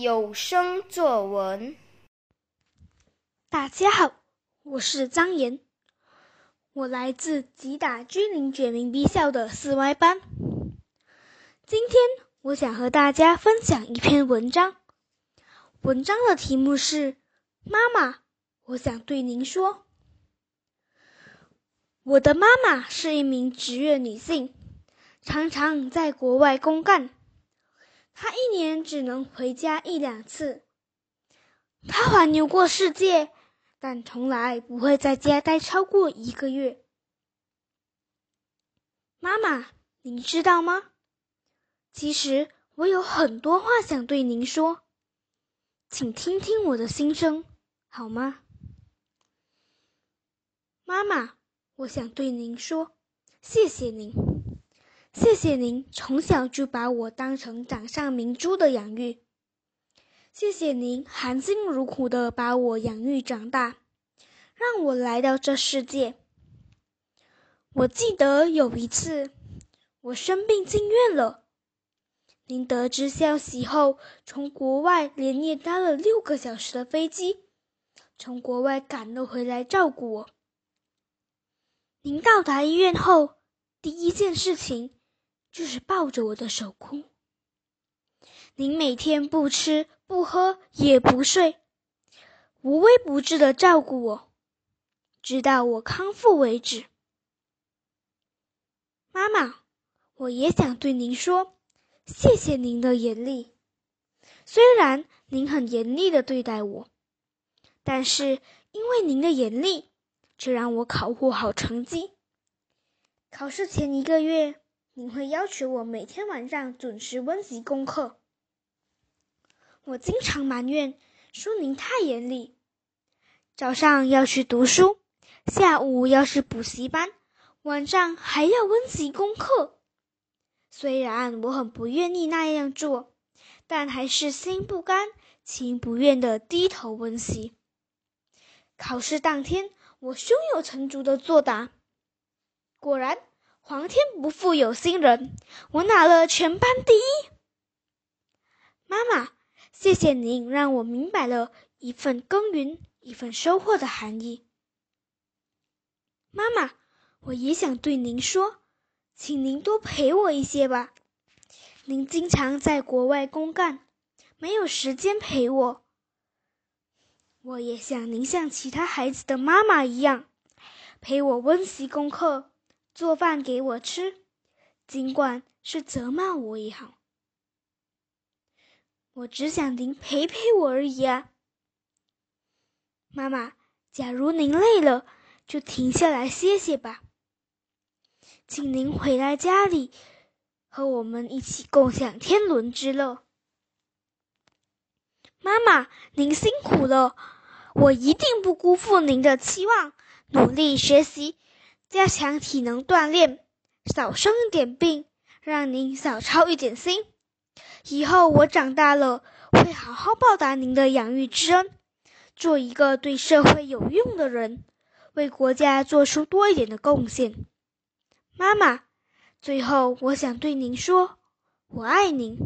有声作文。大家好，我是张岩，我来自吉打君临觉明 B 校的四 Y 班。今天我想和大家分享一篇文章，文章的题目是《妈妈，我想对您说》。我的妈妈是一名职业女性，常常在国外公干。他一年只能回家一两次。他环游过世界，但从来不会在家待超过一个月。妈妈，您知道吗？其实我有很多话想对您说，请听听我的心声，好吗？妈妈，我想对您说，谢谢您。谢谢您从小就把我当成掌上明珠的养育，谢谢您含辛茹苦的把我养育长大，让我来到这世界。我记得有一次，我生病进院了，您得知消息后，从国外连夜搭了六个小时的飞机，从国外赶了回来照顾我。您到达医院后，第一件事情。就是抱着我的手哭。您每天不吃不喝也不睡，无微不至的照顾我，直到我康复为止。妈妈，我也想对您说，谢谢您的严厉。虽然您很严厉的对待我，但是因为您的严厉，却让我考获好成绩。考试前一个月。您会要求我每天晚上准时温习功课，我经常埋怨说您太严厉。早上要去读书，下午要是补习班，晚上还要温习功课。虽然我很不愿意那样做，但还是心不甘情不愿的低头温习。考试当天，我胸有成竹的作答，果然。皇天不负有心人，我拿了全班第一。妈妈，谢谢您让我明白了一份耕耘一份收获的含义。妈妈，我也想对您说，请您多陪我一些吧。您经常在国外公干，没有时间陪我。我也想您像其他孩子的妈妈一样，陪我温习功课。做饭给我吃，尽管是责骂我也好，我只想您陪陪我而已啊。妈妈，假如您累了，就停下来歇歇吧。请您回来家里，和我们一起共享天伦之乐。妈妈，您辛苦了，我一定不辜负您的期望，努力学习。加强体能锻炼，少生一点病，让您少操一点心。以后我长大了，会好好报答您的养育之恩，做一个对社会有用的人，为国家做出多一点的贡献。妈妈，最后我想对您说，我爱您。